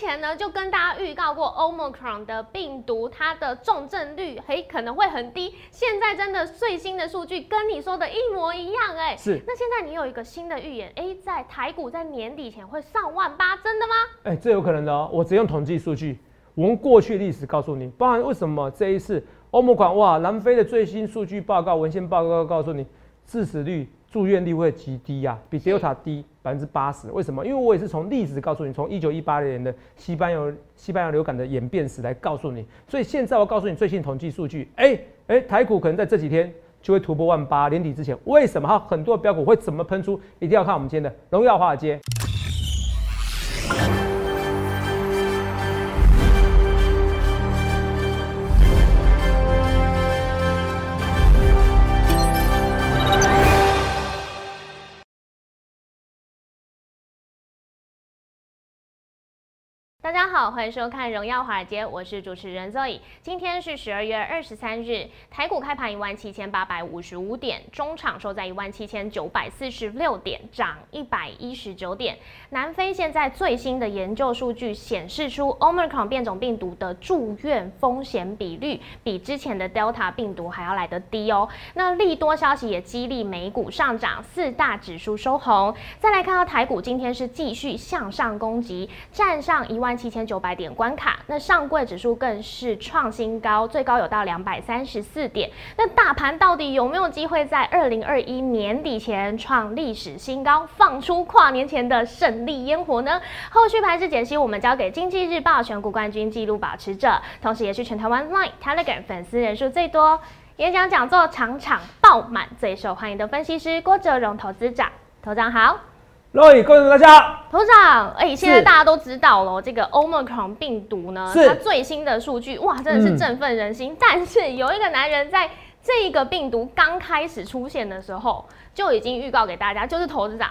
前呢就跟大家预告过，Omicron 的病毒它的重症率嘿可能会很低。现在真的最新的数据跟你说的一模一样哎。是。那现在你有一个新的预言，哎，在台股在年底前会上万八，真的吗？哎，这有可能的哦。我只用统计数据，我用过去历史告诉你，包含为什么这一次 Omicron 哇，南非的最新数据报告文献报告告诉你，致死率。住院率会极低啊，比 Delta 低百分之八十。为什么？因为我也是从历史告诉你，从一九一八年的西班牙西班牙流感的演变史来告诉你。所以现在我告诉你最新统计数据，哎哎，台股可能在这几天就会突破万八，年底之前。为什么？它很多标股会怎么喷出？一定要看我们今天的荣耀华尔街。大家好，欢迎收看《荣耀华尔街》，我是主持人 Zoe。今天是十二月二十三日，台股开盘一万七千八百五十五点，中场收在一万七千九百四十六点，涨一百一十九点。南非现在最新的研究数据显示出，Omicron 变种病毒的住院风险比率比之前的 Delta 病毒还要来得低哦。那利多消息也激励美股上涨，四大指数收红。再来看到台股，今天是继续向上攻击，站上一万。七千九百点关卡，那上柜指数更是创新高，最高有到两百三十四点。那大盘到底有没有机会在二零二一年底前创历史新高，放出跨年前的胜利烟火呢？后续盘势解析，我们交给经济日报选股冠军纪录保持者，同时也是全台湾 Line Telegram 粉丝人数最多、演讲讲座场场爆满、最受欢迎的分析师郭哲荣投资长。头长好。各位观众大家，头长，哎，现在大家都知道了，这个 Omicron 病毒呢，它最新的数据，哇，真的是振奋人心。但是有一个男人在这一个病毒刚开始出现的时候，就已经预告给大家，就是投资长。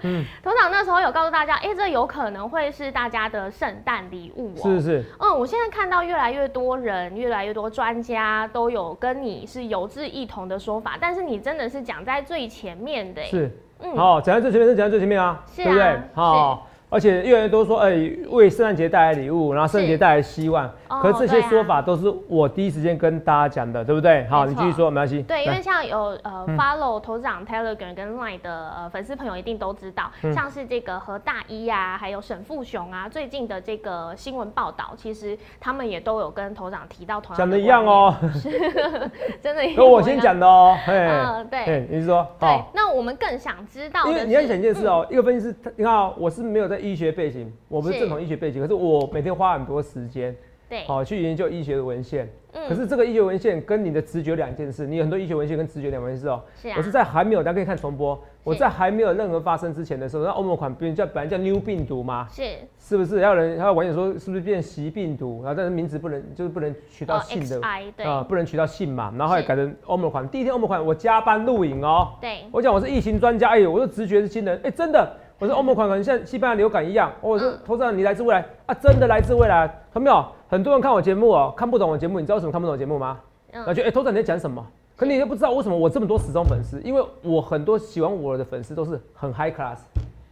嗯，头长那时候有告诉大家，哎，这有可能会是大家的圣诞礼物哦。是是。嗯，我现在看到越来越多人，越来越多专家都有跟你是有志一同的说法，但是你真的是讲在最前面的。是。好，讲在最前面是讲在最前面啊，对不对？好。而且越来越多说，哎，为圣诞节带来礼物，然后圣诞节带来希望。可是这些说法都是我第一时间跟大家讲的，对不对？好，你继续说，没关系。对，因为像有呃 follow 投资长 Telegram 跟 Line 的呃粉丝朋友一定都知道，像是这个何大一啊，还有沈富雄啊，最近的这个新闻报道，其实他们也都有跟头长提到同样讲的一样哦，是 真的。跟我先讲的哦，嗯，对，你是说，对，那我们更想知道，因为你要想一件事哦，一个分析师，你看我是没有在。医学背景，我不是正统医学背景，可是我每天花很多时间，对，好去研究医学的文献。嗯，可是这个医学文献跟你的直觉两件事，你有很多医学文献跟直觉两件事哦。是啊。我是在还没有，大家可以看重播。我在还没有任何发生之前的时候，那欧盟款病叫本来叫 New 病毒嘛？是。是不是？还有人还有网友说，是不是变习病毒？然后但是名字不能，就是不能取到姓的啊，不能取到姓嘛。然后后来改成欧盟款。第一天欧盟款，我加班录影哦。对。我讲我是疫情专家，哎呦，我的直觉是惊人，哎，真的。我说欧盟款可能像西班牙流感一样。我说投资人，你来自未来啊，真的来自未来。看到没有？很多人看我节目哦，看不懂我节目。你知道为什么看不懂节目吗？那就哎，投资人你在讲什么？可你又不知道为什么我这么多死忠粉丝，因为我很多喜欢我的粉丝都是很 high class，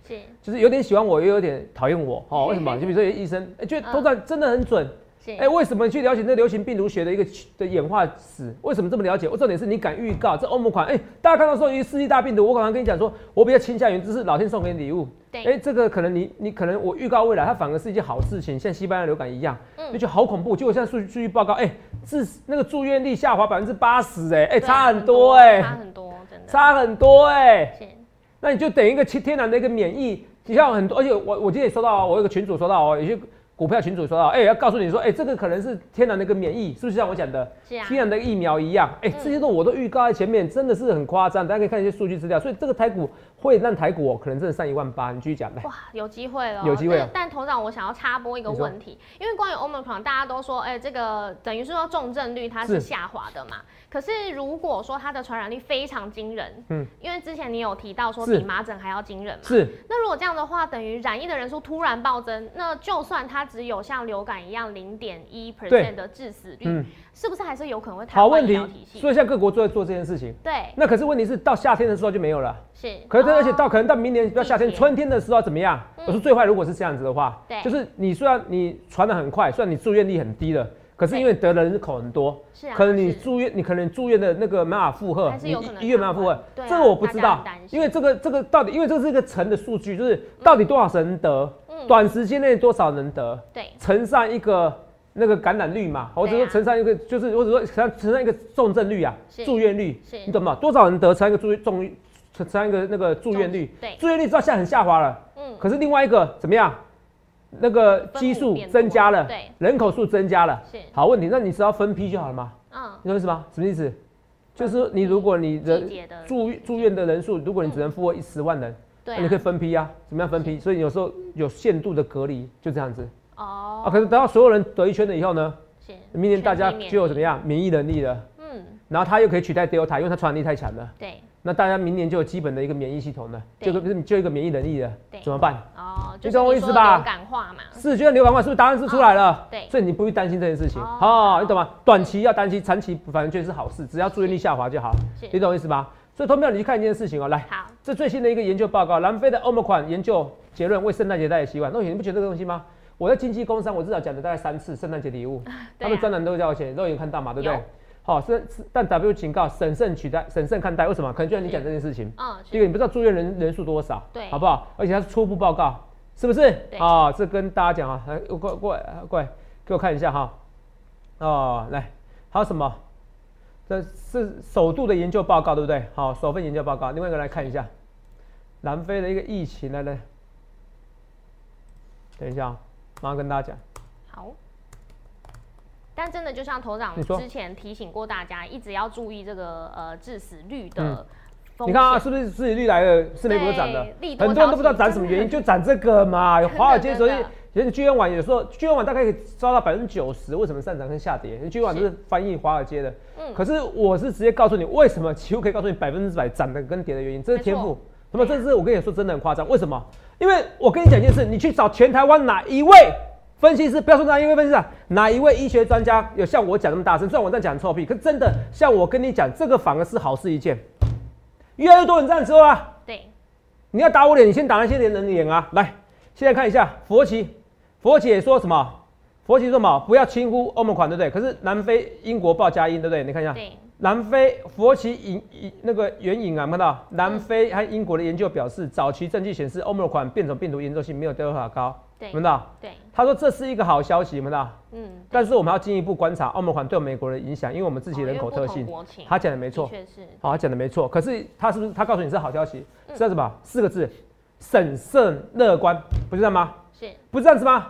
是，就是有点喜欢我，又有点讨厌我。哦，为什么？就比如说医生，哎，觉得投资人真的很准。哎，为什么你去了解这流行病毒学的一个的演化史？为什么这么了解？我重点是你敢预告这欧盟款？哎，大家看到说一世纪大病毒，我刚刚跟你讲说，我比较倾向于这是老天送给你礼物。对，哎，这个可能你你可能我预告未来，它反而是一件好事情，像西班牙流感一样，就觉得好恐怖。结果现在数据数据报告，哎，自那个住院率下滑百分之八十，哎，哎，差很多，哎，差很多，真的，差很多，哎，那你就等一个天天然的一个免疫，你像很多，而且我我今天也收到，我有个群主收到哦，有些。股票群主说到，哎，要告诉你说，哎，这个可能是天然的一个免疫，是不是像我讲的，天然的疫苗一样？哎，这些都我都预告在前面，真的是很夸张，大家可以看一些数据资料。所以这个台股会让台股可能真的上一万八，你继续讲呗。哇，有机会了，有机会。但头长，我想要插播一个问题，因为关于 Omicron，大家都说，哎，这个等于是说重症率它是下滑的嘛。可是如果说它的传染力非常惊人，嗯，因为之前你有提到说比麻疹还要惊人嘛，是。那如果这样的话，等于染疫的人数突然暴增，那就算它只有像流感一样零点一 percent 的致死率，是不是还是有可能会好问题？所以像各国都在做这件事情，对。那可是问题是到夏天的时候就没有了，是。可是而且到可能到明年，不要夏天，春天的时候怎么样？嗯。我说最坏如果是这样子的话，对。就是你虽然你传的很快，虽然你住院率很低了，可是因为得的人口很多，是啊，可能你住院，你可能住院的那个没办法负荷医院没法负荷这个我不知道因为这个这个到底，因为这是一个乘的数据，就是到底多少人得，嗯。短时间内多少人得，对。乘上一个那个感染率嘛，或者说乘上一个就是或者说乘上乘上一个重症率啊，住院率，你懂吗？多少人得乘上一个住院重乘上一个那个住院率对，住院率知道现在很下滑了，嗯，可是另外一个怎么样？那个基数增加了，对。人口数增加了，是。好问题，那你只要分批就好了嘛？嗯，你懂意思吗？什么意思？就是你如果你的住住院的人数，如果你只能负荷十万人，对那你可以啊，分批啊，怎么样分批？所以有时候有限度的隔离，就这样子哦啊。可是等到所有人得一圈了以后呢，是明年大家就有怎么样免疫能力了，嗯，然后它又可以取代 Delta，因为它传染力太强了。对，那大家明年就有基本的一个免疫系统了，对就个就一个免疫能力了对，怎么办？哦，就你懂我意思吧流感化嘛，是，就像流感化，是不是答案是出来了？对所以你不必担心这件事情。哦哦，你懂吗？短期要担心，长期反正就是好事，只要注意力下滑就好。是你懂我意思吧？所以投票你去看一件事情哦，来，好，这最新的一个研究报告，南非的欧盟款研究结论为圣诞节带来希望。那你不觉得这个东西吗？我在经济工商，我至少讲了大概三次圣诞节礼物，啊他们专栏都叫我写，都有看到嘛，对不对？好，是是，但 W 警告审慎取代，审慎看待，为什么？可能就像你讲这件事情，嗯，第一个你不知道住院人人数多少，对好不好？而且它是初步报告，是不是？对啊、这跟大家讲啊，来过过来过来，给我看一下哈。哦，来，还有什么？这是首度的研究报告，对不对？好，首份研究报告。另外一个来看一下，南非的一个疫情，来来，等一下啊，马上跟大家讲。好。但真的就像头长之前提醒过大家，一直要注意这个呃致死率的。你看啊，是不是致死率来了？是美国涨的很多人都不知道涨什么原因，就涨这个嘛。有华尔街所以其实居元晚有时候居元晚大概可以抓到百分之九十，为什么上涨跟下跌？居元晚都是翻译华尔街的。嗯可是我是直接告诉你，为什么几乎可以告诉你百分之百涨的跟跌的原因，这是天赋。那么这次我跟你说真的很夸张，为什么？因为我跟你讲一件事，你去找全台湾哪一位分析师，不要说哪一位分析师，哪一位医学专家有像我讲那么大声？虽然我在讲臭屁，可真的像我跟你讲，这个反而是好事一件。越来越多人这样说啊，对，你要打我脸，你先打那些人的脸啊！来，现在看一下佛奇，佛奇也说什么？佛奇说什么？不要轻忽欧盟款，对不对？可是南非、英国报佳音，对不对？你看一下，南非佛奇引引那个援引啊，看到南非和英国的研究表示，早期证据显示欧盟款变种病毒严重性没有德尔塔高，对看到？对，他说这是一个好消息，看到？嗯，但是我们要进一步观察欧盟款对美国的影响，因为我们自己人口特性，他他讲的没错的，确是，好，他讲的没错。可是他是不是他告诉你是好消息？嗯是什么？四个字：审慎乐观，不是这样吗？是，不是这样子吗？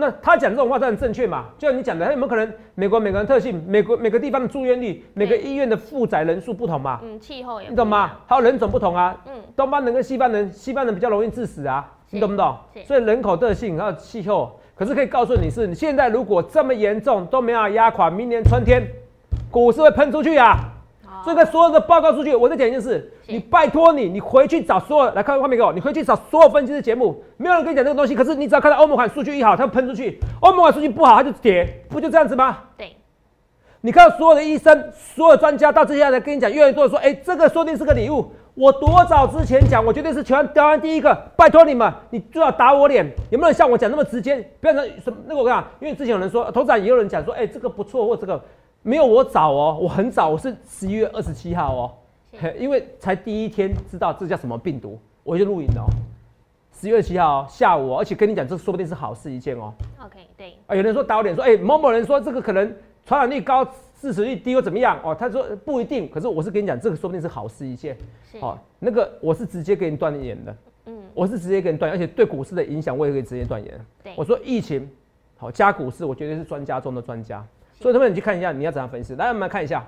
那他讲这种话当然正确嘛？就像你讲的，他有没有可能美国每个人特性，美国每个地方的住院率，每个医院的负载人数不同嘛？嗯，气候也你懂吗？还有人种不同啊，嗯，东方人跟西方人，西方人比较容易致死啊，你懂不懂？所以人口特性还有气候，可是可以告诉你是，你现在如果这么严重都没有压垮，明年春天股市会喷出去啊！好这个所有的报告数据，我再讲一件事，你拜托你，你回去找所有来看画面给我，你回去找所有分析的节目，没有人跟你讲这个东西，可是你只要看到欧盟款数据一好，它喷出去；欧盟款数据不好，它就跌，不就这样子吗？对，你看到所有的医生、所有专家到这些来跟你讲，越来越多人说，哎、这个说不定是个礼物。我多早之前讲，我绝对是全台湾第一个。拜托你们，你最好打我脸，有没有人像我讲那么直接？不要说什么那个我跟你讲，因为之前有人说，头长也有人讲说，哎、这个不错，或这个没有我早哦，我很早，我是十一月二十七号哦，因为才第一天知道这叫什么病毒，我就录影了哦。十一月七号、哦、下午、哦，而且跟你讲，这说不定是好事一件哦。OK，对，啊，有人说打我脸说，哎、某某人说这个可能传染力高、致死率低又怎么样？哦，他说不一定，可是我是跟你讲，这个说不定是好事一件。是，哦，那个我是直接给你断言的，嗯，我是直接给你断言，而且对股市的影响我也可以直接断言。对我说疫情好加股市，我绝对是专家中的专家。是所以他们你去看一下，你要怎样分析？来，我们来看一下。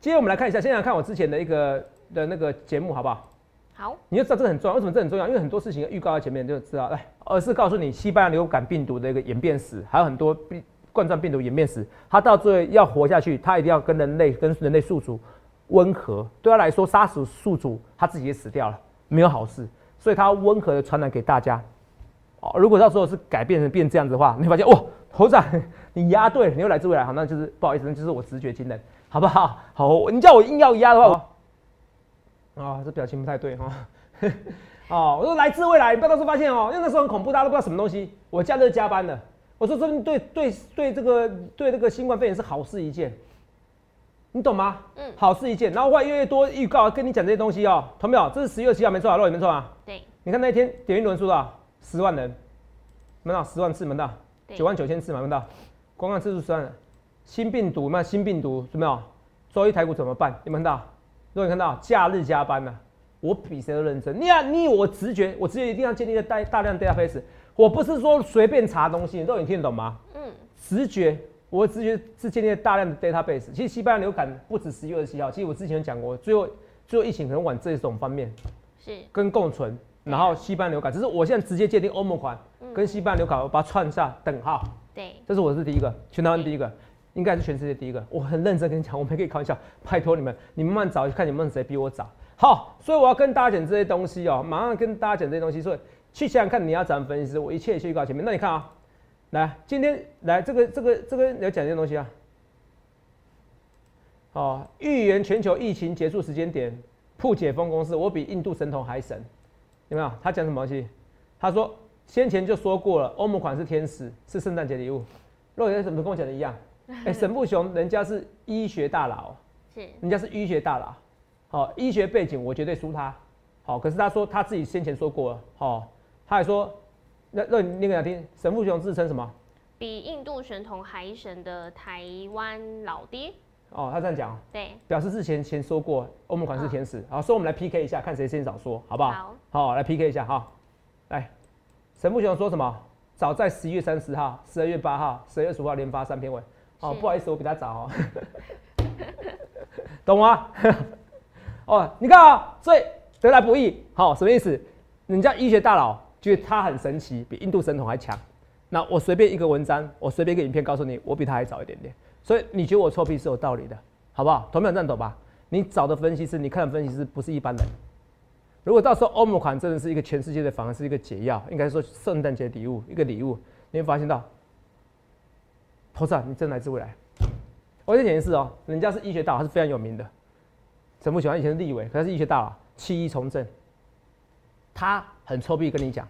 今天我们来看一下，先来看我之前的一个的那个节目，好不好？好，你就知道这个很重要，为什么这很重要？因为很多事情预告在前面就知道，来，而是告诉你西班牙流感病毒的一个演变史，还有很多病冠状病毒演变史。它到最后要活下去，它一定要跟人类跟人类宿主温和。对他来说，杀死宿主，他自己也死掉了，没有好事。所以它要温和的传染给大家。哦，如果到时候是改变成变这样子的话，你会发现哇，头长你压对，你又来自未来，好，那就是不好意思，那就是我直觉惊人，好不好？好，你叫我硬要压的话，我啊、这表情不太对哈。哦，我说来自未来，你不要到时候发现哦，因为那时候很恐怖，大家都不知道什么东西。我假日加班的，我说这对对对这个对这个新冠肺炎是好事一件，你懂吗？嗯，好事一件。然后话越来越多预告跟你讲这些东西哦，同没有？这是十月七号没错啊，肉眼没错啊。对，你看那一天点一人数啊，十万人，门道十万次门道，九万九千次嘛，看到，观看次数十万。新病毒那新病毒有没有？周一台股怎么办？有没有看到？如果你看到假日加班呢？我比谁都认真。你啊，你我直觉，我直觉一定要建立在大大量 database。我不是说随便查东西，你都你听得懂吗？嗯。直觉，我直觉是建立在大量的 database。其实西班牙流感不止十一月二十七号，其实我之前讲过，最后最后疫情可能往这种方面是跟共存，然后西班牙流感，只是我现在直接界定欧盟款跟西班牙流感，我把它串下等号。对，这是我是第一个，全台湾第一个。应该是全世界第一个，我很认真跟你讲，我没跟你开玩笑，拜托你们，你慢慢找，看有没有谁比我早。好，所以我要跟大家讲这些东西哦，马上跟大家讲这些东西，所以去想想看你要怎么分析，我一切一切预告前面。那你看啊，来，今天来这个这个这个你要讲这些东西啊，哦，预言全球疫情结束时间点，破解封公司，我比印度神童还神，有没有？他讲什么东西？他说先前就说过了，欧盟款是天使，是圣诞节礼物。若有怎么跟我讲的一样？哎，沈富雄人家是医学大佬，是，人家是医学大佬，好，医学背景我绝对输他，好，可是他说他自己先前说过了，好，他还说，那那你给他听，沈富雄自称什么？比印度神童还神的台湾老爹。哦，他这样讲，对，表示之前先说过欧盟款是天使，好，所以我们来 PK 一下，看谁先早说，好不好？好，好，来 PK 一下哈，来，沈富雄说什么？早在十一月三十号、十二月八号、十二月十五号连发三篇文。哦，不好意思，我比他早哦，懂吗？哦，你看啊，所以得来不易，好，什么意思？人家医学大佬觉得他很神奇，比印度神童还强。那我随便一个文章，我随便一个影片，告诉你，我比他还早一点点。所以你觉得我臭屁是有道理的，好不好？同票赞同吧。你找的分析师，你看的分析师不是一般人。如果到时候欧姆款真的是一个全世界的，反而是一个解药，应该说圣诞节礼物，一个礼物，你会发现到。投资，你真来自未来。我再讲一次哦，人家是医学大佬，他是非常有名的。陈福喜欢以前是立委，可是医学大佬，弃医从政。他很臭屁跟你讲，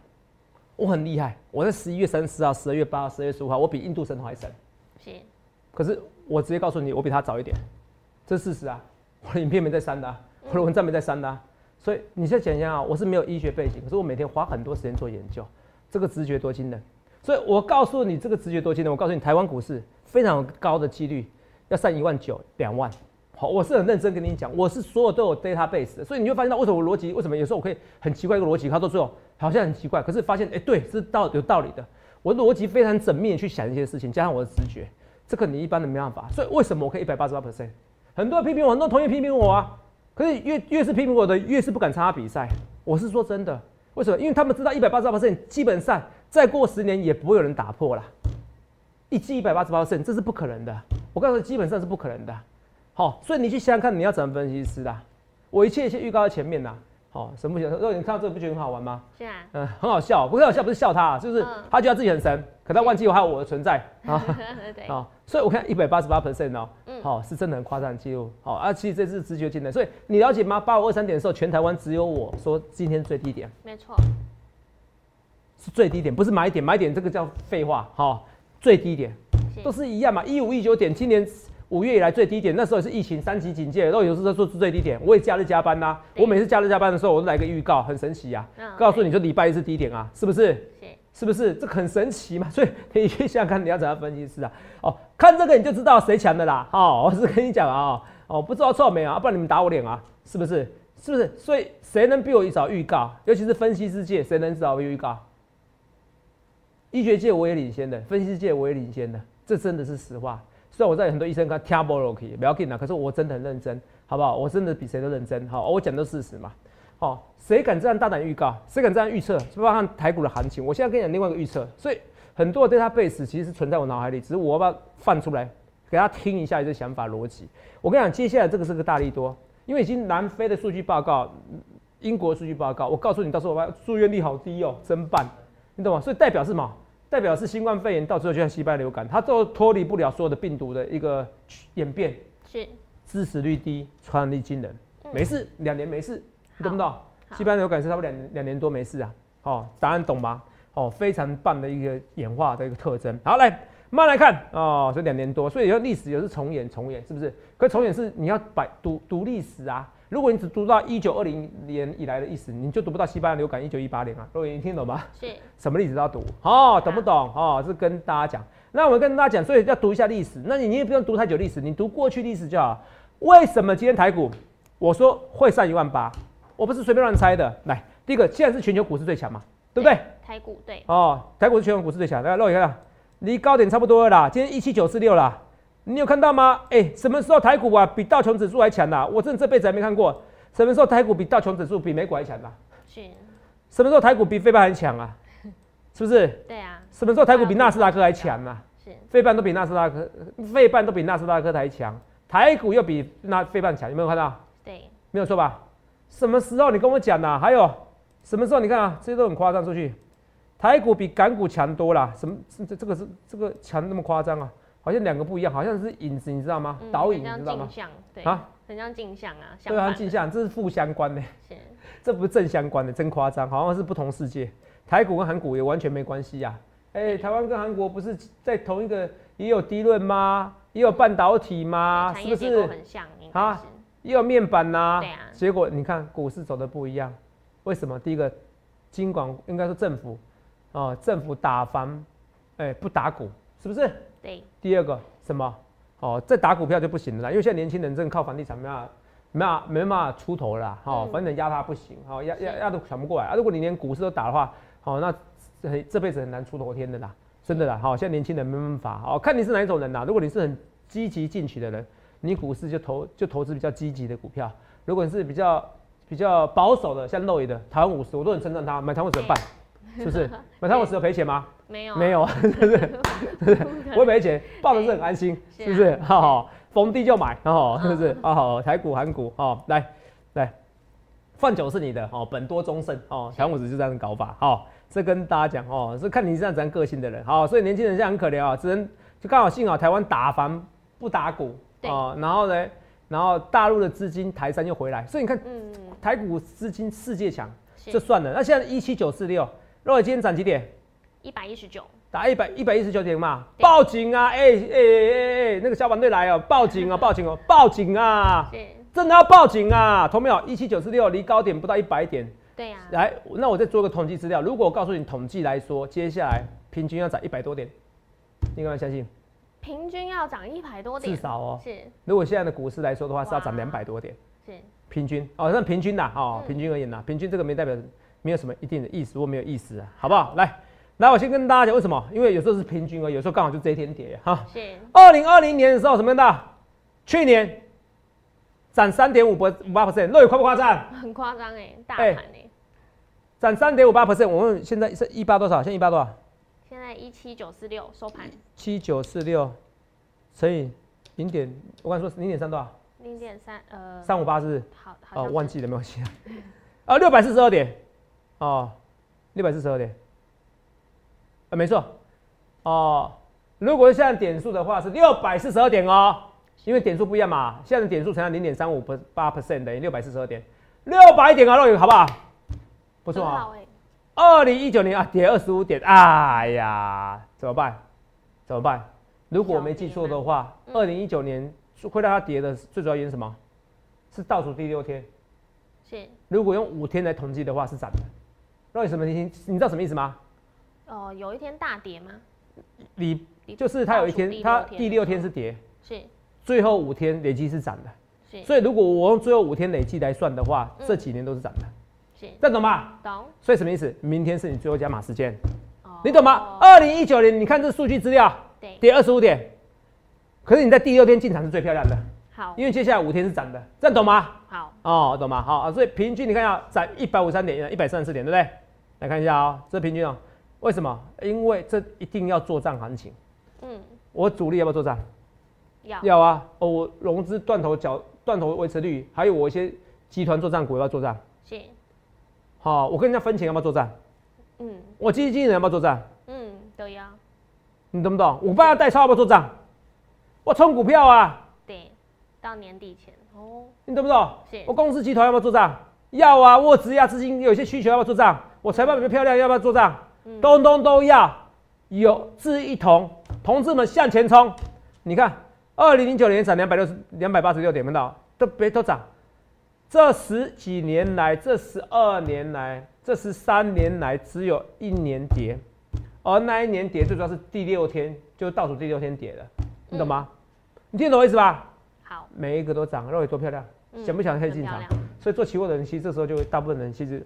我很厉害，我在十一月三十号、十二月八号、十二月十五号，我比印度神童还神。行。可是我直接告诉你，我比他早一点，这是事实啊。我的影片没在删的，我的文章没在删的。所以你现在想想啊，我是没有医学背景，可是我每天花很多时间做研究，这个直觉多惊人。所以我告诉你，这个直觉多惊人。我告诉你，台湾股市非常高的几率要上一万九、两万。好，我是很认真跟你讲，我是所有都有 database 的。所以你会发现到为什么我逻辑，为什么有时候我可以很奇怪一个逻辑，他到最后好像很奇怪，可是发现哎，对，是道有道理的。我逻辑非常缜密去想一些事情，加上我的直觉，这个你一般的没办法。所以为什么我可以一百八十八 percent？很多人批评我，很多同学批评我啊。可是越越是批评我的，越是不敢参加比赛。我是说真的，为什么？因为他们知道一百八十八 percent 基本上。再过十年也不会有人打破了，一季一百八十八 percent，这是不可能的。我告诉你，基本上是不可能的。好，所以你去想想看，你要怎么分析师的？我一切一切预告在前面呐。好，神不神？如果你看到这个，不觉得很好玩吗？是啊。嗯，很好笑。不是好笑，不是笑他，就是他觉得自己很神，可他忘记还有我的存在 啊。对。啊，所以我看一百八十八 percent 哦，嗯，好，是真的很夸张的记录。好，啊，其实这是直觉进来，所以你了解吗？八五二三点的时候，全台湾只有我说今天最低点。没错。是最低点，不是买点，买点这个叫废话，哈，最低点都是一样嘛，一五一九点，今年五月以来最低点，那时候也是疫情三级警戒，都有时候说是最低点，我也假日加班呐，我每次假日加班的时候，我都来个预告，很神奇呀，告诉你说礼拜一是低点啊，是不是？是，是不是？这很神奇嘛，所以 你去想想看，你要怎样分析是啊？哦，看这个你就知道谁强的啦，哦，我是跟你讲啊，哦，不知道错没啊？不然你们打我脸啊，是不是？是不是？所以谁能比我早预告？尤其是分析师界，谁能早预告？医学界我也领先的，分析界我也领先的，这真的是实话。虽然我在很多医生看听不落去，不要紧啊，可是我真的很认真，好不好？我真的比谁都认真，好，我讲的事实嘛。好，谁敢这样大胆预告？谁敢这样预测？包括台股的行情。我现在跟你讲另外一个预测，所以很多对他背死其实是存在我脑海里，只是我把它放出来给他听一下，一些想法逻辑。我跟你讲，接下来这个是个大力多，因为已经南非的数据报告，英国数据报告，我告诉你，到时候我住院率好低哦，真棒。你懂吗？所以代表是什么？代表是新冠肺炎，到最后就像西班牙流感，它都脱离不了所有的病毒的一个演变。是，致死率低，传染力惊人。没事，两年没事，你懂不懂？西班牙流感是差不多两两年多没事啊。哦，答案懂吗？哦，非常棒的一个演化的一个特征。好，来慢慢来看哦，所以两年多，所以有历史也是重演重演，是不是？可重演是你要摆读读历史啊。如果你只读到一九二零年以来的意思，你就读不到西班牙流感一九一八年啊。各位，你听懂吗？是什么历史都要读哦，懂不懂？哦，是跟大家讲。那我们跟大家讲，所以要读一下历史。那你你也不用读太久历史，你读过去历史就好。为什么今天台股我说会上一万八？我不是随便乱猜的。来，第一个，现在是全球股市最强嘛，对不对？台股对，哦，台股是全球股市最强。来，肉眼看，离高点差不多了啦。今天一七九四六啦，你有看到吗？哎，什么时候台股啊比道琼指数还强啦？我真的这辈子还没看过。什么时候台股比道琼指数比美股还强啦？是，什么时候台股比非半还强啊？是不是？对啊，什么时候台股比纳斯达克还强啊？是费半都比纳斯达克，费半都比纳斯达克还强，台股又比那费半强，有没有看到？对，没有错吧？什么时候你跟我讲呐、还有什么时候你看啊，这些都很夸张出去，台股比港股强多了。什么这这个是这个强那么夸张啊？好像两个不一样，好像是影子，你知道吗？嗯导引很像你知道吗？像，对啊，很像镜像啊，对啊，镜像，这是负相关的，是这不是正相关的，真夸张，好像是不同世界。台股跟韩股也完全没关系呀。哎、台湾跟韩国不是在同一个，也有低论吗？也有半导体吗？是不是？很像，啊也有面板呐、对啊结果你看股市走的不一样，为什么？第一个，金管应该说政府，哦，政府打房，哎、不打股，是不是？对，第二个什么？哦，再打股票就不行了啦，因为现在年轻人真的靠房地产没办法，没办法没办法出头了啦，哦，嗯反正压他不行，哦，压压压都喘不过来啊。如果你连股市都打的话，哦，那这这辈子很难出头天的啦，真的啦。好、现在年轻人没办法，哦，看你是哪一种人啦。如果你是很积极进取的人，你股市就投就投资比较积极的股票；如果你是比较比较保守的，像肉爷的台湾五十，我都很称赞他，买台湾五十怎么办？是不是？买台湾五十有赔钱吗？没有啊。没有，啊，是不是？不会赔钱，抱着是很安心，是不是？好好，逢低就买，哦，是不是？啊好，台股、韩股，哦，来来，放酒是你的，哦，本多终胜，哦，台湾五十就这样的搞法，哦，这跟大家讲，哦，是看你是这样怎样个性的人，好，所以年轻人现在很可怜啊，只能就刚好幸好台湾打房不打股，对。哦，然后呢，然后大陆的资金台山又回来，所以你看嗯，台股资金世界强是。就算了，那现在一七九四六，如果今天涨几点？一百一十九，打一百一百一十九点嘛，对报警啊！哎哎哎哎，那个消防队来哦，报警啊，报警哦，报警啊！是，真的要报警啊！同没有？一七九四六离高点不到一百点。对呀，来，那我再做个统计资料。如果我告诉你统计来说，接下来平均要涨一百多点，你敢不敢相信？平均要涨一百多点，至少哦。是如果现在的股市来说的话，是要涨哇两百多点，是，平均哦，那平均呐，哦，嗯平均而言呐，平均这个没代表没有什么一定的意思或没有意思啊，好不好？来，来，我先跟大家讲为什么，因为有时候是平均而已，有时候刚好就这一天跌哈。是二零二零年的时候什么样的？去年涨三点五五八 percent，那有夸不夸张？很夸张哎，大哎盘哎，涨三点五八 percent，我们现在是一八多少？现在一八多少？现在一七九四六收盘七九四六乘以零点，我刚才说零点三多少？零点三呃，三五八是？好好哦，忘记了，没关系啊。啊，六百四十二点，哦，六百四十二点，啊，没错，哦，如果是现在点数的话是六百四十二点哦，因为点数不一样嘛，现在的点数乘上零点三五八 percent 等于六百四十二点，六百点啊，肉眼好不好？不错啊。二零一九年啊，跌二十五点，哎呀，怎么办？怎么办？如果我没记错的话，嗯二零一九年会让它跌的最主要原因是什么？是倒数第六天。是如果用五天来统计的话，是涨的。那为什么你你知道什么意思吗？哦，有一天大跌吗？你你就是它有一天，它第六天是跌，是最后五天累计是涨的。是所以如果我用最后五天累计来算的话，嗯这几年都是涨的，是这懂吗？懂所以什么意思？明天是你最后加码时间，哦你懂吗？二零一九年，你看这数据资料，对，跌二十五点，可是你在第六天进场是最漂亮的，好因为接下来五天是涨的，这样懂吗？好哦，懂吗？好啊，所以平均你看一下，涨一百五三点，一百三十四点，对不对？来看一下哦，这平均哦，为什么？因为这一定要做账行情。嗯我主力要不要做账？要要啊。哦，我融资断头角断头维持率，还有我一些集团做账股要不要做账？是好、我跟人家分钱要不要做账？嗯我基金经理人要不要做账？嗯都要你懂不懂？我帮他代操要不要做账？我冲股票啊，对，到年底前哦你懂不懂？是我公司集团要不要做账？要啊，我质押资金有些需求要不要做账？我财报比较漂亮，要不要做账？东东都要，有志一同，同志们向前冲！你看，二零零九年涨两百六十两百八十六点，看到都别都涨。这十几年来，这十二年来，这十三年来，只有一年跌，而那一年跌最主要是第六天，就倒数第六天跌的，你懂吗？你听懂我意思吧？好，每一个都涨，肉眼多漂亮，想不想可以进场？所以做期货的人，其实这时候就会大部分人其实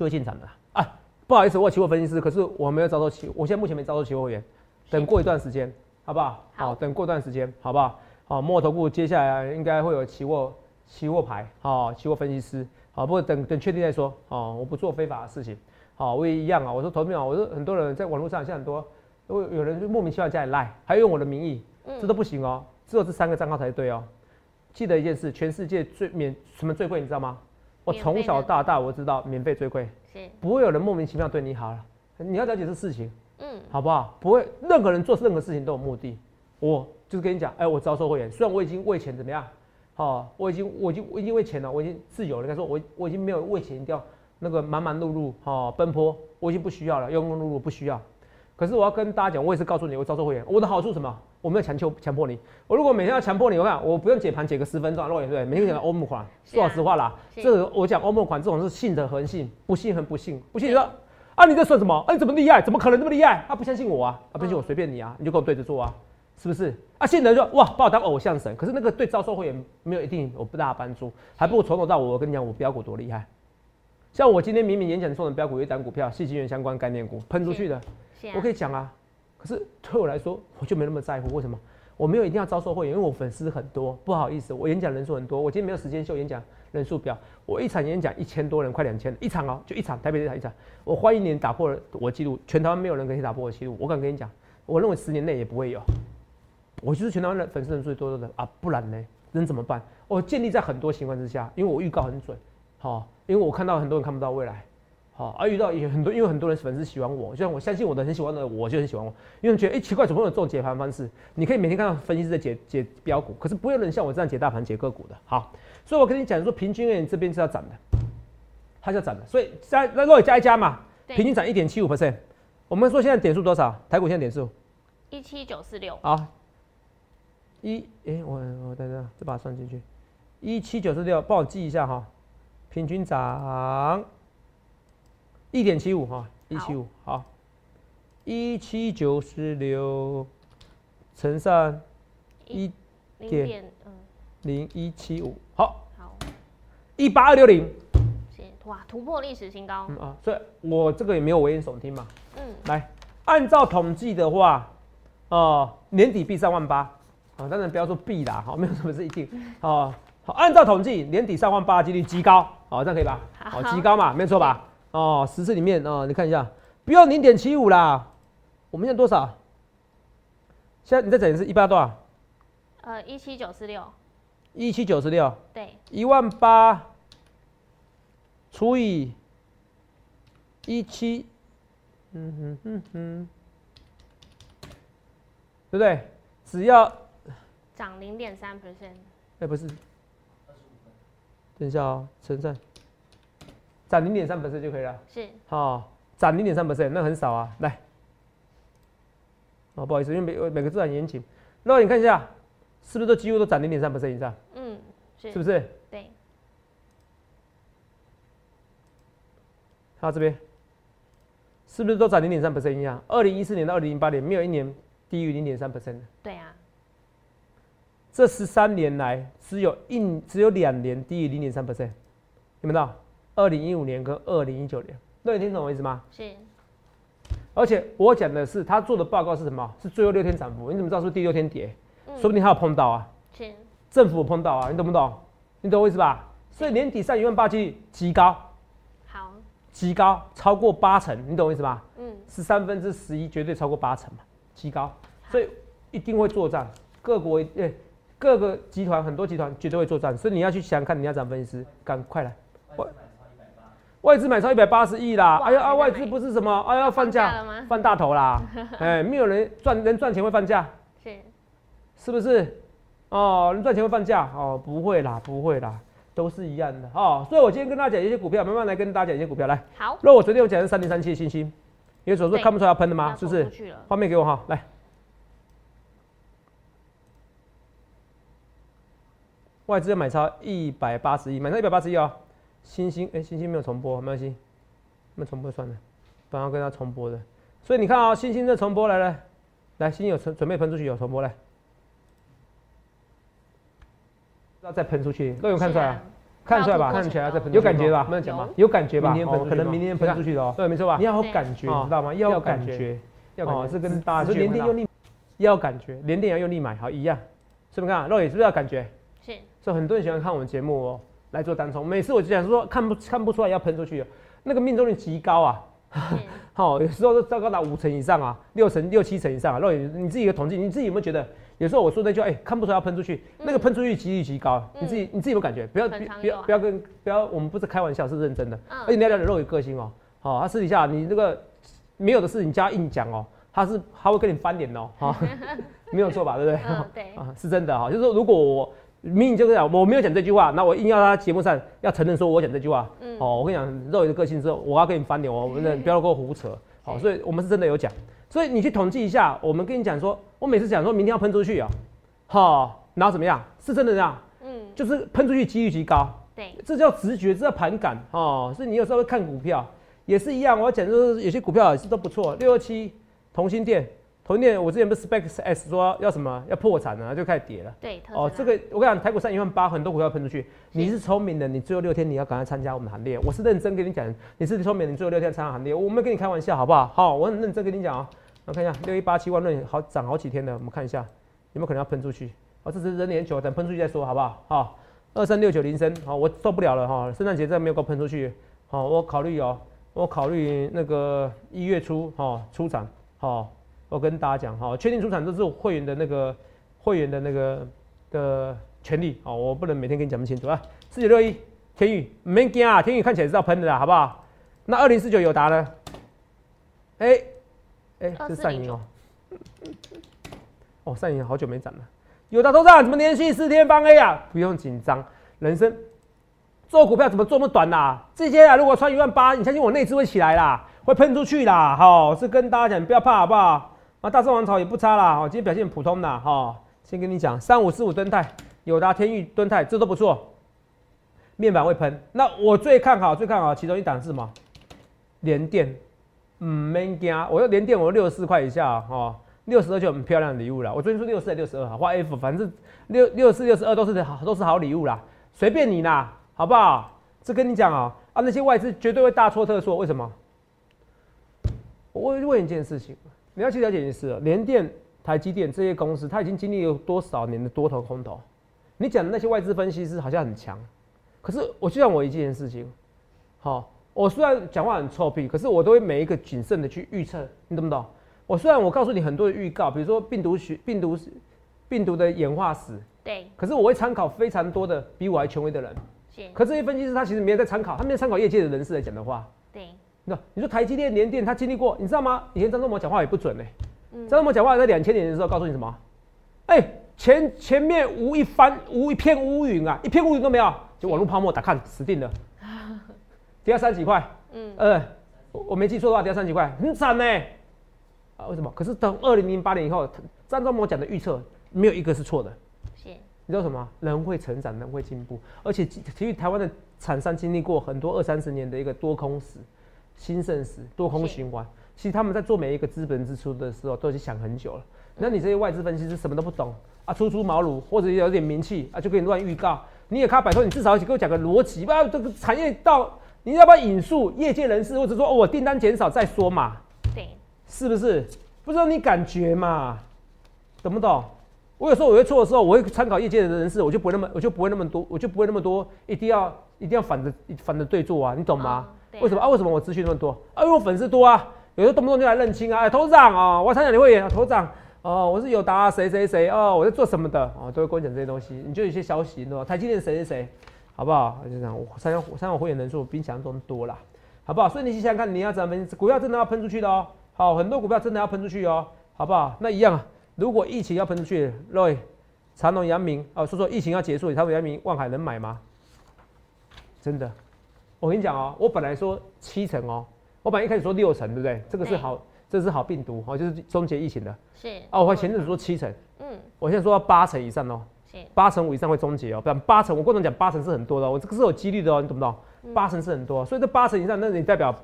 就会进场的啊。不好意思，我期货分析师，可是我没有招收期，我现在目前没招收期货会员，等过一段时间，好不好？好，等过段时间，好不好？好，墨头部接下来应该会有期货。期货牌，好，期货分析师，好，不过等等确定再说，哦，我不做非法的事情，好，我也一样啊，我说投票，我说很多人在网络上，像很多，有有人就莫名其妙加你赖，还用我的名义，这都不行哦，只有这三个账号才对哦。记得一件事，全世界最免什么最贵，你知道吗？我从小到大我知道免费最贵，是，不会有人莫名其妙对你好了，你要了解这事情，嗯，好不好？不会，任何人做任何事情都有目的，我就是跟你讲，哎，我招收会员，虽然我已经为钱怎么样。哦，我已经，我已经，我已经为钱了，我已经自由了。该说我，我已经没有为钱一定要那个忙忙碌碌，哦，奔波，我已经不需要了，庸庸碌碌不需要。可是我要跟大家讲，我也是告诉你，我招收会员，我的好处什么？我没有强求强迫你。我如果每天要强迫你，我看我不用解盘解个十分钟，对不对？每天讲欧姆款，说实话啦，这个我讲欧姆款这种是信的恒信，不信很不信，不信你说啊你在说什么？啊你怎么厉害？怎么可能这么厉害？他不相信我啊，啊不信我随便你啊，你就跟我对着做啊。是不是啊？现在说哇，把我当偶像神，可是那个对招收会员没有一定我不大帮助，还不如从头到尾我跟你讲，我标股多厉害。像我今天明明演讲送的标股有一档股票，细晶元相关概念股喷出去的，我可以讲啊。可是对我来说，我就没那么在乎。为什么？我没有一定要招收会员，因为我粉丝很多。不好意思，我演讲人数很多，我今天没有时间秀演讲人数表。我一场演讲一千多人，快两千，一场哦，就一场台北这场一场。我欢迎你打破我记录，全台湾没有人可以打破我记录。我敢跟你讲，我认为十年内也不会有。我就是全台湾的粉丝人数最多的啊，不然呢，人怎么办？我建立在很多情况之下，因为我预告很准，好，因为我看到很多人看不到未来，好，而遇到也很多，因为很多人粉丝喜欢我，就像我相信我的很喜欢的，我就很喜欢我，因为觉得哎奇怪，怎么有这种解盘方式？你可以每天看到分析师在解解标股，可是不会有人像我这样解大盘、解个股的。好，所以我跟你讲说，平均而这边是要涨的，它是要涨的，所以加那若加一加嘛，平均涨一点七五 percent。我们说现在点数多少？台股现在点数一七九四六。好。一哎，我我在这，这把它算进去，一七九四六，帮我记一下哈，平均涨一点七五哈，一七五好，一七九四六乘上一点零一七五，好，好，一八二六零，哇，突破历史新高，嗯啊，所以我这个也没有危言耸听嘛，嗯，来，按照统计的话，哦，年底必三万八。啊，当然不要说必啦，好，没有什么是一定，哦，好，按照统计，年底三万八几率极高，好，这样可以吧？好，极高嘛，没错吧？哦，十次里面哦，你看一下，不要零点七五啦，我们现在多少？现在你再整一次，一八多少？呃，一七九四六。一七九四六。对。一万八除以一七，嗯哼嗯哼，对不对？只要。涨零点三 percent，哎，不是，等一下哦，陈胜，涨零点三 percent 就可以了。是，好，涨零点三 percent，那很少啊。来，哦，不好意思，因为每每个字很严谨。那你看一下，是不是都几乎都涨零点三 percent 以上？嗯，是，是不是？对。好，这边是不是都涨零点三 percent 以上？二零一四年到二零零八年，没有一年低于零点三 percent 的。对啊。这十三年来，只有一只有两年低于零点三 percent，有没有？二零一五年跟二零一九年，那你听懂我意思吗？是。而且我讲的是他做的报告是什么？是最后六天涨幅，你怎么知道是第六天跌？说不定他有碰到啊。是。政府碰到啊，你懂不懂？你懂我意思吧？所以年底上一万八率极高。好。极高，超过八成，你懂我意思吧？嗯。是三分之十一，绝对超过八成嘛，极高。所以一定会作战，各国诶。各个集团很多集团绝对会做账，所以你要去想看你要涨分析师，赶快来。外资买超一百八十亿啦！哎呀啊，外资不是什么哎呀放假放大头啦！哎，没有人赚人赚钱会放假，是是不是？哦，人赚钱会放假哦，不会啦，不会啦，都是一样的哦。所以我今天跟大家讲一些股票，慢慢来跟大家讲一些股票来。好，那我昨天我讲三零三七的星星，因为手术看不出来要喷的吗？是不是画面给我哈，来。外资买超一百八十亿，买超一百八十亿哦。星星，哎、星星没有重播，没关系，没重播算了，不然要跟它重播的。所以你看啊、星星这重播来了，来，星星有准准备喷出去，有重播来，要再喷出去，都有看出来啊，看出来吧？看起来再喷有感觉吧？没有讲吗？有感觉吧？明天可能明天喷出去的哦。对，没错吧你？要有感觉，知道吗？要有感觉，要感觉哦，这跟大家说连电用力要有感觉，连电要用力买，好一样，是不是看？肉眼是不是要感觉？是所以很多人喜欢看我们节目哦，来做单冲。每次我就想说看不看不出来要喷出去，那个命中率极高啊。是，好、有时候都糟糕达五成以上啊，六成、六七成以上啊。肉眼你自己的统计，你自己有没有觉得？有时候我说那句，哎、看不出来要喷出去，那个喷出去几率极高，你自己你自己有感觉？不要不要不要跟不要，我们不是开玩笑，是认真的。嗯而且你要了解肉眼个性哦，好、他私底下你这个没有的事，你加硬讲哦，他是他会跟你翻脸哦，哈、没有错吧？对不对，啊，是真的哈、就是说如果我明明就是讲我没有讲这句话，那我硬要他节目上要承认说我讲这句话，嗯。哦，我跟你讲，肉眼的个性之后，我要跟你翻脸哦，我们不要跟我胡扯，好、是所以我们是真的有讲，所以你去统计一下，我们跟你讲说，我每次讲说明天要喷出去啊、好、然后怎么样？是真的这样，嗯，就是喷出去几率极高，对，这叫直觉，这叫盘感哦。所以你有时候会看股票也是一样，我要讲就是有些股票也是都不错，六二七同心店，同心店我之前不是 Specs S 说要什么要破产了，就开始跌了。对，哦，这个我跟你讲，台股上一万八，很多股票喷出去。你是聪明的，你最后六天你要赶快参加我们的行列。我是认真跟你讲，你是聪明的，你最后六天参加行列，我没跟你开玩笑，好不好？好，我很认真跟你讲啊、我看一下六一八七万论好涨好几天了，我们看一下有没有可能要喷出去。好，这只是人脸球，等喷出去再说，好不好？好，二三六九零升，好，我受不了了哈，圣诞节再没有给我喷出去，好，我考虑哦，我考虑那个一月初哈出场，好，我跟大家讲哈，确定出场这是我会员的那个会员的那个的权利哦，我不能每天跟你讲不清楚啊。四九六一天宇没惊啊，天宇看起来是要喷的啦，好不好？那二零四九友达呢？哎、哎、这是善银哦，哦善银好久没涨了，友达头上怎么连续四天翻 A 啊？不用紧张，人生做股票怎么做那么短啦、这些啊，如果穿一万八，你相信我内资会起来啦，会喷出去啦。好、是跟大家讲，不要怕好不好？啊，大宋王朝也不差啦，哦，今天表现普通的哈、先跟你讲，三五四五吨泰、友达、天域、吨泰，这都不错，面板会喷。那我最看好、最看好其中一档是什么？联电，嗯，没惊，我要联电，我六十四块以下哦，六十二就很漂亮的礼物了。我昨天说六四六十二，好，画 F，反正六六四、六十二都是好，都是好礼物啦，随便你啦，好不好？这跟你讲啊，啊，那些外资绝对会大错特错，为什么？我问问一件事情，你要去了解一件事哦，联电、台积电这些公司，它已经经历了多少年的多头空头？你讲的那些外资分析师好像很强，可是我就像我一件事情，好、我虽然讲话很臭屁，可是我都会每一个谨慎的去预测，你懂不懂？我虽然我告诉你很多的预告，比如说病毒学、病毒、病毒的演化史，对，可是我会参考非常多的比我还权威的人。是，可这些分析师他其实没有在参考，他没有参考业界的人士来讲的话。对，那你说台积电、联电，他经历过，你知道吗？以前张忠谋讲话也不准呢、嗯张忠谋讲话在两千年的时候告诉你什么？哎、前前面无一番无一片乌云啊，一片乌云都没有，就网络泡沫打看死定了，跌到三十几块，嗯，呃，我我没记错的话，跌到三十几块，很惨呢、啊，为什么？可是等二零零八年以后，张忠谋讲的预测没有一个是错的。是，你知道什么？人会成长，人会进步，而且其其实台湾的厂商经历过很多二三十年的一个多空史、兴盛时、多空循环。其实他们在做每一个资本支出的时候，都已经想很久了。那你这些外资分析师什么都不懂啊，初出茅庐或者有点名气啊，就给你乱预告。你也靠摆脱，你至少给我讲个逻辑吧。这个产业到你要不要引述业界人士，或者说、哦、我订单减少再说嘛？对，是不是？不知道你感觉嘛？懂不懂？我有时候我会错的时候，我会参考业界的人士，我就不会那么，我就不会那么多，我就不会那么多，一定要一定要反着反着对做啊，你懂吗？为什么啊？为什么我资讯那么多？啊，因为我粉丝多啊，有时候动不动就来认亲啊，哎，头长啊，我要参加你会员，头长哦，我是友达谁谁谁哦，我在做什么的哦，都会跟我讲这些东西，你就有些消息，你知道吗？台积电谁谁谁，好不好？就这样，我参加参加我会员人数比你想象中多啦，好不好？所以你想想看，你要怎么？股票真的要喷出去的哦，好，很多股票真的要喷出去哦，好不好？那一样啊，如果疫情要喷出去，Roy，长隆、阳明哦，说说疫情要结束，长隆、阳明、望海能买吗？真的。我跟你讲哦，我本来说七成哦，我本来一开始说六成，对不对？这个是好，这是好病毒哦，就是终结疫情的。是哦，我前阵子说七成，嗯我现在说到八成以上哦，是八成五以上会终结哦，不然八成，我过程讲八成是很多的哦，我这个是有几率的哦，你懂不懂？八成是很多，所以这八成以上，那你代表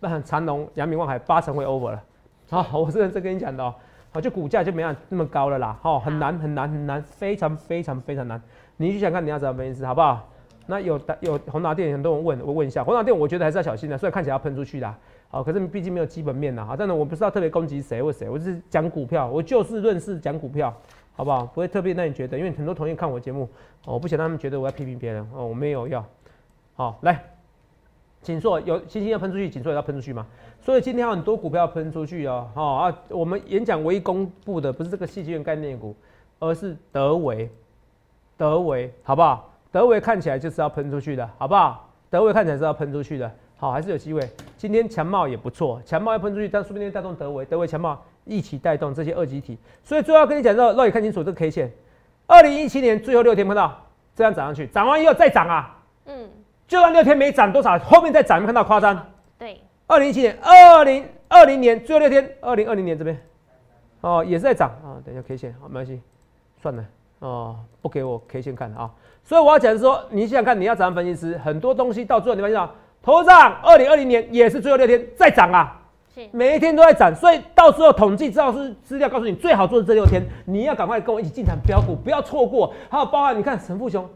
那长隆、阳明、望海八成会 over 了。好，我是认真跟你讲的哦，好，就股价就没有那么高了啦，哦，很难很难很难，非常非常非常难。你去想看你要怎么分析，好不好？那有有宏达电，很多人问，我问一下，宏达电我觉得还是要小心的，所以看起来要喷出去的啊。好，可是毕竟没有基本面呐，哈，但是我不是要特别攻击谁或谁，我只是讲股票，我就事论事讲股票，好不好？不会特别让你觉得，因为很多同学看我节目，哦我不想让他们觉得我要批评别人，哦，我没有要。好，来，锦硕有星星要喷出去，锦硕要喷出去吗？所以今天有很多股票喷出去哦，好、啊，我们演讲唯一公布的不是这个戏剧院概念股，而是德维，德维好不好？德维看起来就是要喷出去的，好不好？德维看起来是要喷出去的，好，还是有机会。今天强茂也不错，强茂要喷出去，但说不定带动德维，德维强茂一起带动这些二级体。所以最后要跟你讲到，让你看清楚这个 K 线，二零一七年最后六天看到这样涨上去，涨完以后再涨啊，嗯就算六天没涨多少，后面再涨，有没有看到夸张？对二零一七年、二零二零年最后六天，二零二零年这边，哦，也是在涨啊。等一下 K 线，好，没关系，算了，哦，不给我 K 线看啊。所以我要讲说，你想想看，你要怎样分析师，很多东西到最后你发现啊，头上二零二零年也是最后六天再涨啊，是每一天都在涨，所以到时候统计资料是资料告诉你，最好做的这六天，你要赶快跟我一起进场标股，不要错过。还有包含你看陈富雄。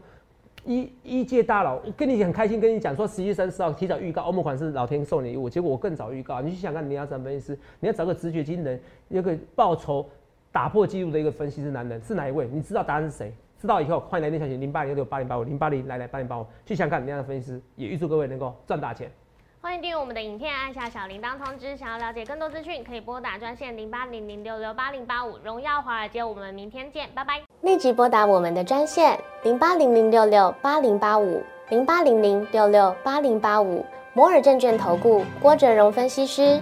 一一届大佬，我跟你很开心，跟你讲说十一三十号提早预告欧盟款是老天送你礼物，结果我更早预告。你去想看，你要怎么分析师？你要找个直觉惊人、有个报酬打破纪录的一个分析师男人是哪一位？你知道答案是谁？知道以后欢迎来电小姐零八零六八零八五零八零来来八零八五去想看你要的分析师，也预祝各位能够赚大钱。欢迎订阅我们的影片，按下小铃铛通知。想要了解更多资讯，可以拨打专线零八零零六六八零八五。荣耀华尔街，我们明天见，拜拜。立即拨打我们的专线零八零零六六八零八五零八零零六六八零八五摩尔证券投顾郭哲荣分析师。